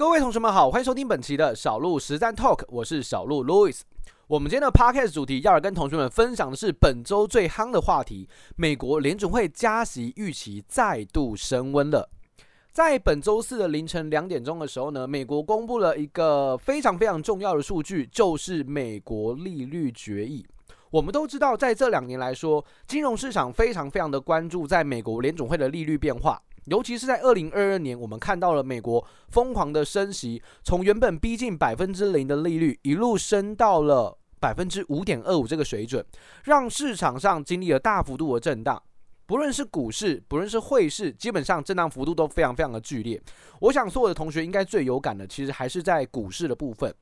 各位同学们好，欢迎收听本期的小鹿实战 Talk，我是小鹿 Louis。我们今天的 Podcast 主题要来跟同学们分享的是本周最夯的话题：美国联准会加息预期再度升温了。在本周四的凌晨两点钟的时候呢，美国公布了一个非常非常重要的数据，就是美国利率决议。我们都知道，在这两年来说，金融市场非常非常的关注在美国联总会的利率变化。尤其是在二零二二年，我们看到了美国疯狂的升息，从原本逼近百分之零的利率，一路升到了百分之五点二五这个水准，让市场上经历了大幅度的震荡。不论是股市，不论是汇市，基本上震荡幅度都非常非常的剧烈。我想所有的同学应该最有感的，其实还是在股市的部分。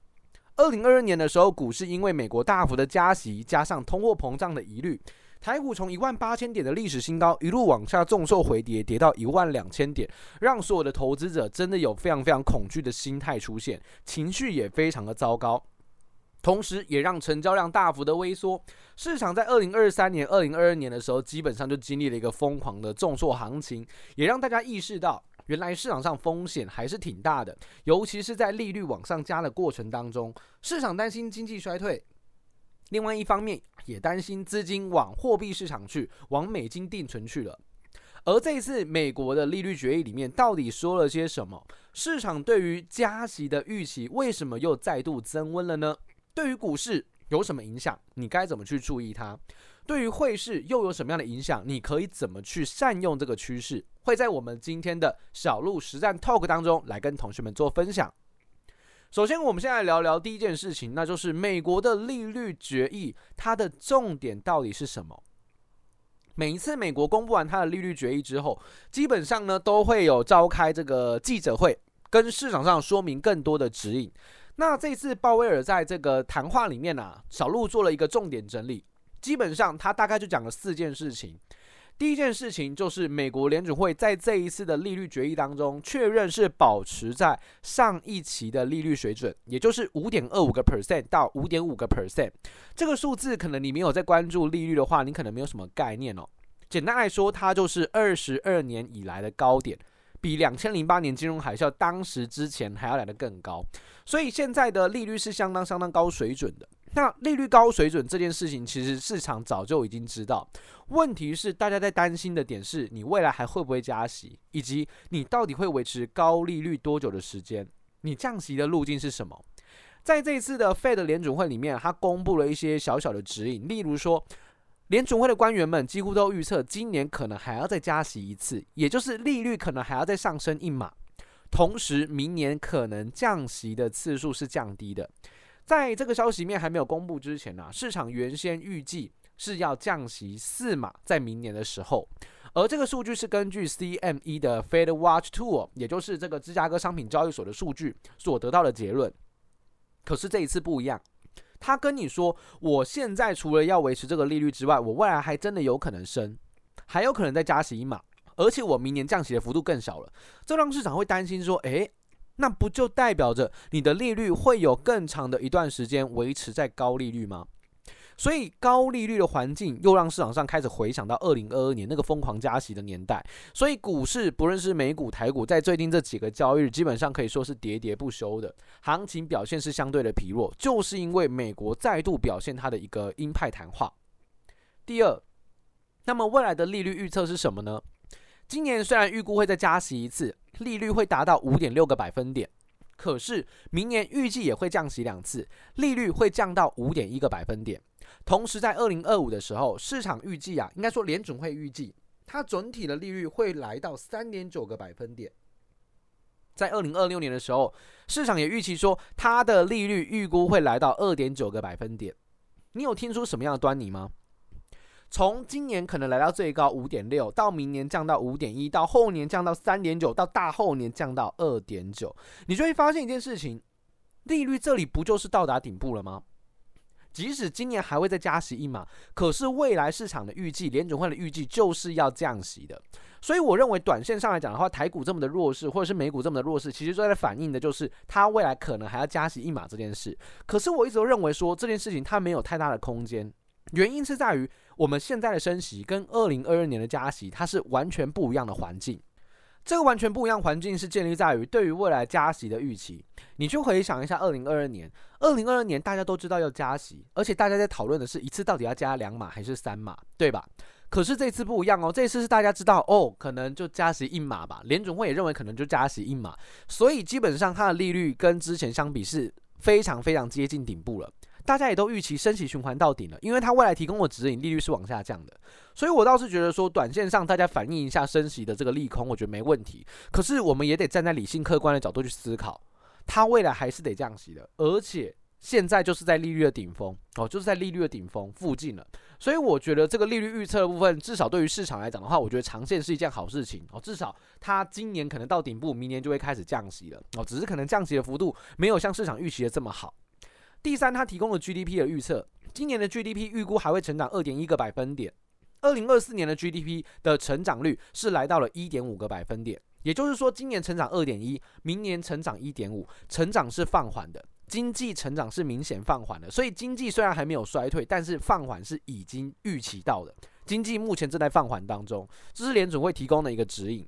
二零二二年的时候，股市因为美国大幅的加息，加上通货膨胀的疑虑。台股从一万八千点的历史新高一路往下重挫回跌，跌到一万两千点，让所有的投资者真的有非常非常恐惧的心态出现，情绪也非常的糟糕，同时也让成交量大幅的萎缩。市场在二零二三年、二零二二年的时候，基本上就经历了一个疯狂的重挫行情，也让大家意识到，原来市场上风险还是挺大的，尤其是在利率往上加的过程当中，市场担心经济衰退。另外一方面，也担心资金往货币市场去，往美金定存去了。而这一次美国的利率决议里面，到底说了些什么？市场对于加息的预期，为什么又再度增温了呢？对于股市有什么影响？你该怎么去注意它？对于汇市又有什么样的影响？你可以怎么去善用这个趋势？会在我们今天的小鹿实战 Talk 当中来跟同学们做分享。首先，我们现在聊聊第一件事情，那就是美国的利率决议，它的重点到底是什么？每一次美国公布完它的利率决议之后，基本上呢都会有召开这个记者会，跟市场上说明更多的指引。那这次鲍威尔在这个谈话里面呢、啊，小鹿做了一个重点整理，基本上他大概就讲了四件事情。第一件事情就是，美国联准会在这一次的利率决议当中，确认是保持在上一期的利率水准，也就是五点二五个 percent 到五点五个 percent。这个数字可能你没有在关注利率的话，你可能没有什么概念哦。简单来说，它就是二十二年以来的高点，比两千零八年金融海啸当时之前还要来得更高。所以现在的利率是相当相当高水准的。那利率高水准这件事情，其实市场早就已经知道。问题是，大家在担心的点是，你未来还会不会加息，以及你到底会维持高利率多久的时间？你降息的路径是什么？在这一次的 Fed 联准会里面，他公布了一些小小的指引，例如说，联准会的官员们几乎都预测，今年可能还要再加息一次，也就是利率可能还要再上升一码，同时明年可能降息的次数是降低的。在这个消息面还没有公布之前呢、市场原先预计是要降息四码，在明年的时候，而这个数据是根据 CME 的 Fed Watch Tool，也就是这个芝加哥商品交易所的数据所得到的结论。可是这一次不一样，他跟你说，我现在除了要维持这个利率之外，我未来还真的有可能升，还有可能再加息一码，而且我明年降息的幅度更小了，这让市场会担心说，诶。那不就代表着你的利率会有更长的一段时间维持在高利率吗？所以高利率的环境又让市场上开始回想到二零二二年那个疯狂加息的年代。所以股市不论是美股、台股，在最近这几个交易日，基本上可以说是喋喋不休的，行情表现是相对的疲弱，就是因为美国再度表现它的一个鹰派谈话。第二，那么未来的利率预测是什么呢？今年虽然预估会再加息一次。利率会达到五点六个百分点，可是明年预计也会降息两次，利率会降到五点一个百分点。同时，在二零二五的时候，市场预计啊，应该说联准会预计，它整体的利率会来到三点九个百分点。在二零二六年的时候，市场也预期说，它的利率预估会来到二点九个百分点。你有听出什么样的端倪吗？从今年可能来到最高五点六，到明年降到五点一，到后年降到三点九，到大后年降到二点九，你就会发现一件事情：利率这里不就是到达顶部了吗？即使今年还会再加息一码，可是未来市场的预计，联准会的预计就是要降息的。所以我认为，短线上来讲的话，台股这么的弱势，或者是美股这么的弱势，其实都在反映的就是它未来可能还要加息一码这件事。可是我一直都认为说这件事情它没有太大的空间。原因是在于我们现在的升息跟二零二二年的加息，它是完全不一样的环境。这个完全不一样环境是建立在于对于未来加息的预期。你去回想一下，二零二二年，二零二二年大家都知道要加息，而且大家在讨论的是一次到底要加两码还是三码，对吧？可是这次不一样哦，这次是大家知道哦，可能就加息一码吧。联准会也认为可能就加息一码，所以基本上它的利率跟之前相比是非常非常接近顶部了。大家也都预期升息循环到顶了，因为它未来提供的指引利率是往下降的，所以我倒是觉得说，短线上大家反映一下升息的这个利空，我觉得没问题。可是我们也得站在理性客观的角度去思考，它未来还是得降息的，而且现在就是在利率的顶峰哦，就是在利率的顶峰附近了。所以我觉得这个利率预测的部分，至少对于市场来讲的话，我觉得长线是一件好事情哦。至少它今年可能到顶部，明年就会开始降息了哦，只是可能降息的幅度没有像市场预期的这么好。第三，它提供了 GDP 的预测，今年的 GDP 预估还会成长二点一个百分点，二零二四年的 GDP 的成长率是来到了一点五个百分点，也就是说，今年成长二点一，明年成长一点五，成长是放缓的，经济成长是明显放缓的，所以经济虽然还没有衰退，但是放缓是已经预期到的，经济目前正在放缓当中，这是联准会提供的一个指引。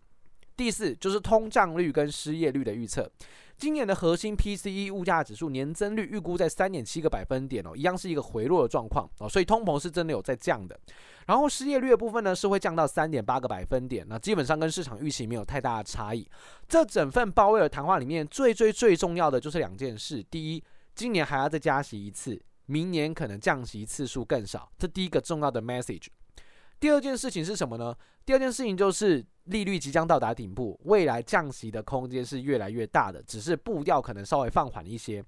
第四，就是通胀率跟失业率的预测。今年的核心 PCE 物价指数年增率预估在三点七个百分点哦，一样是一个回落的状况哦，所以通膨是真的有在降的。然后失业率的部分呢，是会降到三点八个百分点，那基本上跟市场预期没有太大的差异。这整份鲍威尔谈话里面最最最重要的就是两件事：第一，今年还要再加息一次，明年可能降息次数更少，这第一个重要的 message。第二件事情是什么呢？第二件事情就是利率即将到达顶部，未来降息的空间是越来越大的，只是步调可能稍微放缓一些。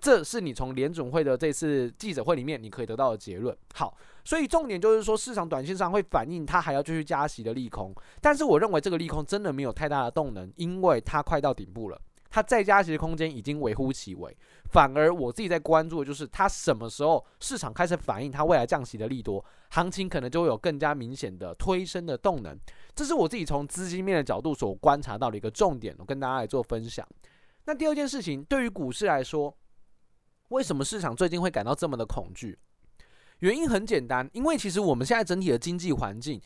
这是你从联准会的这次记者会里面你可以得到的结论。好，所以重点就是说，市场短线上会反映它还要继续加息的利空，但是我认为这个利空真的没有太大的动能，因为它快到顶部了。它再加息的空间已经微乎其微，反而我自己在关注的就是它什么时候市场开始反映它未来降息的利多，行情可能就会有更加明显的推升的动能。这是我自己从资金面的角度所观察到的一个重点，我跟大家来做分享。那第二件事情，对于股市来说，为什么市场最近会感到这么的恐惧？原因很简单，因为其实我们现在整体的经济环境。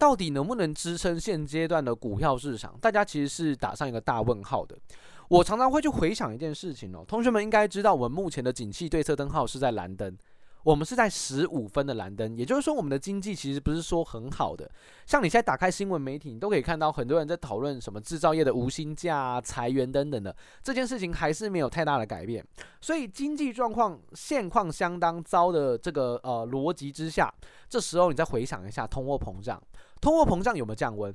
到底能不能支撑现阶段的股票市场？大家其实是打上一个大问号的。我常常会去回想一件事情哦，同学们应该知道，我们目前的景气对策灯号是在蓝灯。我们是在十五分的蓝灯，也就是说，我们的经济其实不是说很好的。像你现在打开新闻媒体，你都可以看到很多人在讨论什么制造业的无薪假啊、裁员等等的，这件事情还是没有太大的改变。所以经济状况现况相当糟的这个呃逻辑之下，这时候你再回想一下通货膨胀，通货膨胀有没有降温？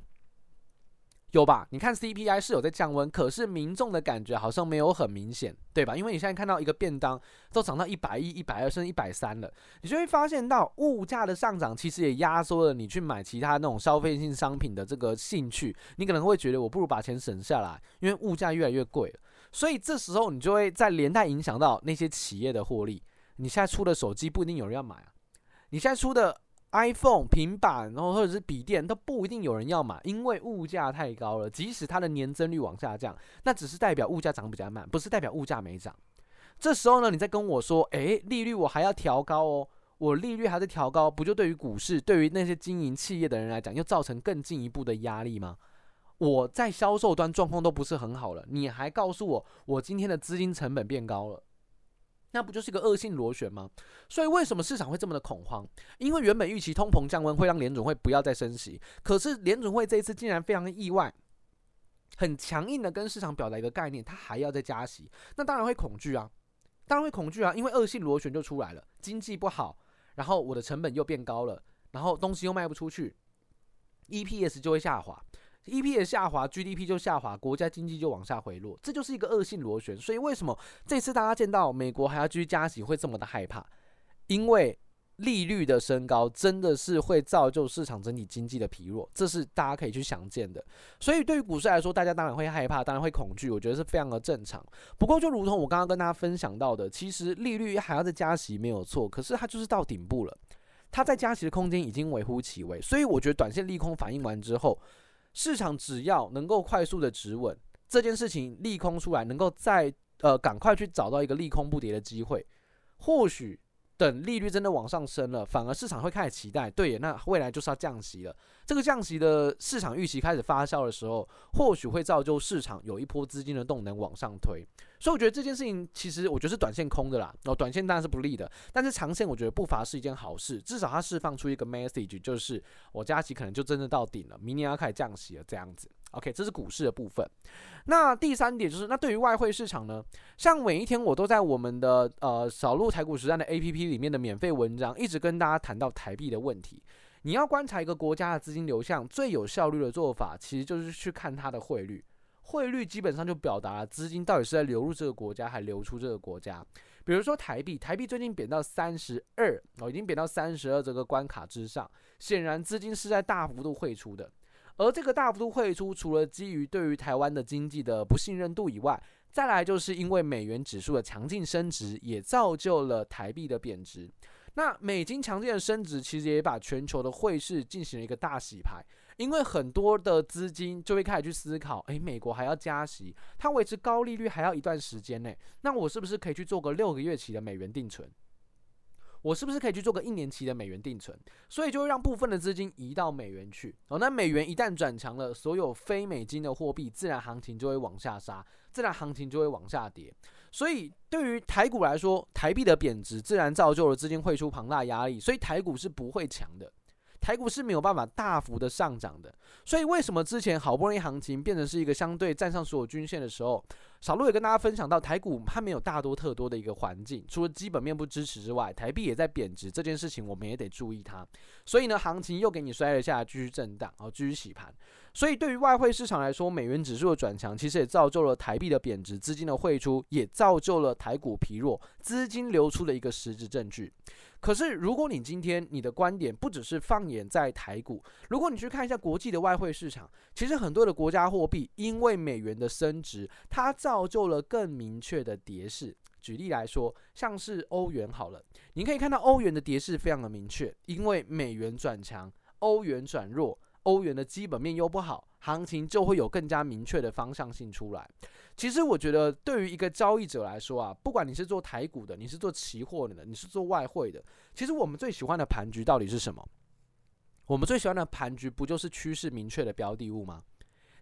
有吧？你看 CPI 是有在降温，可是民众的感觉好像没有很明显，对吧？因为你现在看到一个便当都涨到一百一、一百二，甚至一百三了，你就会发现到物价的上涨其实也压缩了你去买其他那种消费性商品的这个兴趣。你可能会觉得我不如把钱省下来，因为物价越来越贵了。所以这时候你就会在连带影响到那些企业的获利。你现在出的手机不一定有人要买啊，你现在出的。iPhone 平板，然后或者是笔电都不一定有人要买，因为物价太高了。即使它的年增率往下降，那只是代表物价涨比较慢，不是代表物价没涨。这时候呢，你再跟我说，诶，利率我还要调高哦，我利率还在调高，不就对于股市，对于那些经营企业的人来讲，又造成更进一步的压力吗？我在销售端状况都不是很好了，你还告诉我，我今天的资金成本变高了。那不就是一个恶性螺旋吗？所以为什么市场会这么的恐慌？因为原本预期通膨降温会让联准会不要再升息，可是联准会这一次竟然非常的意外，很强硬的跟市场表达一个概念，它还要再加息，那当然会恐惧啊，当然会恐惧啊，因为恶性螺旋就出来了，经济不好，然后我的成本又变高了，然后东西又卖不出去，EPS 就会下滑。EPS 下滑，GDP 就下滑，国家经济就往下回落，这就是一个恶性螺旋。所以为什么这次大家见到美国还要继续加息会这么的害怕？因为利率的升高真的是会造就市场整体经济的疲弱，这是大家可以去想见的。所以对于股市来说，大家当然会害怕，当然会恐惧，我觉得是非常的正常。不过就如同我刚刚跟大家分享到的，其实利率还要再加息没有错，可是它就是到顶部了，它在加息的空间已经微乎其微。所以我觉得短线利空反应完之后。市场只要能够快速的止稳这件事情，利空出来，能够再呃赶快去找到一个利空不跌的机会，或许等利率真的往上升了，反而市场会开始期待，对，那未来就是要降息了。这个降息的市场预期开始发酵的时候，或许会造就市场有一波资金的动能往上推。所以我觉得这件事情其实我觉得是短线空的啦，哦，短线当然是不利的，但是长线我觉得不乏是一件好事，至少它释放出一个 message，就是我加息可能就真的到顶了，明年要开始降息了这样子。OK，这是股市的部分。那第三点就是，那对于外汇市场呢，像每一天我都在我们的呃小鹿台股实战的 APP 里面的免费文章，一直跟大家谈到台币的问题。你要观察一个国家的资金流向，最有效率的做法，其实就是去看它的汇率。汇率基本上就表达了资金到底是在流入这个国家，还流出这个国家。比如说台币，台币最近贬到三十二，哦，已经贬到三十二这个关卡之上，显然资金是在大幅度汇出的。而这个大幅度汇出，除了基于对于台湾的经济的不信任度以外，再来就是因为美元指数的强劲升值，也造就了台币的贬值。那美金强劲的升值，其实也把全球的汇市进行了一个大洗牌，因为很多的资金就会开始去思考：诶，美国还要加息，它维持高利率还要一段时间内，那我是不是可以去做个六个月期的美元定存？我是不是可以去做个一年期的美元定存？所以就会让部分的资金移到美元去。哦，那美元一旦转强了，所有非美金的货币自然行情就会往下杀，自然行情就会往下跌。所以对于台股来说，台币的贬值自然造就了资金汇出庞大压力，所以台股是不会强的。台股是没有办法大幅的上涨的，所以为什么之前好不容易行情变成是一个相对站上所有均线的时候，小鹿也跟大家分享到，台股它没有大多特多的一个环境，除了基本面不支持之外，台币也在贬值，这件事情我们也得注意它。所以呢，行情又给你摔了下来，继续震荡，然后继续洗盘。所以对于外汇市场来说，美元指数的转强，其实也造就了台币的贬值，资金的汇出也造就了台股疲弱，资金流出的一个实质证据。可是，如果你今天你的观点不只是放眼在台股，如果你去看一下国际的外汇市场，其实很多的国家货币因为美元的升值，它造就了更明确的跌势。举例来说，像是欧元好了，你可以看到欧元的跌势非常的明确，因为美元转强，欧元转弱。欧元的基本面又不好，行情就会有更加明确的方向性出来。其实我觉得，对于一个交易者来说啊，不管你是做台股的，你是做期货的，你是做外汇的，其实我们最喜欢的盘局到底是什么？我们最喜欢的盘局不就是趋势明确的标的物吗？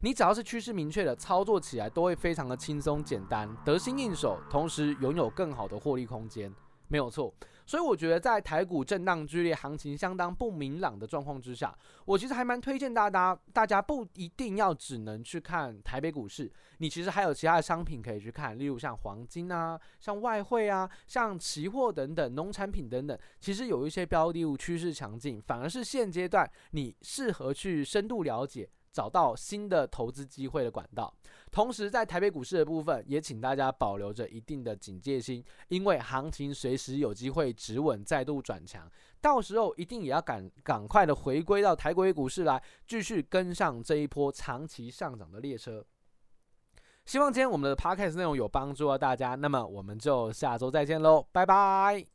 你只要是趋势明确的，操作起来都会非常的轻松简单，得心应手，同时拥有更好的获利空间。没有错，所以我觉得在台股震荡剧烈、行情相当不明朗的状况之下，我其实还蛮推荐大家，大家不一定要只能去看台北股市，你其实还有其他的商品可以去看，例如像黄金啊、像外汇啊、像期货等等、农产品等等，其实有一些标的物趋势强劲，反而是现阶段你适合去深度了解。找到新的投资机会的管道，同时在台北股市的部分，也请大家保留着一定的警戒心，因为行情随时有机会止稳再度转强，到时候一定也要赶赶快的回归到台北股市来，继续跟上这一波长期上涨的列车。希望今天我们的 podcast 内容有帮助到大家，那么我们就下周再见喽，拜拜。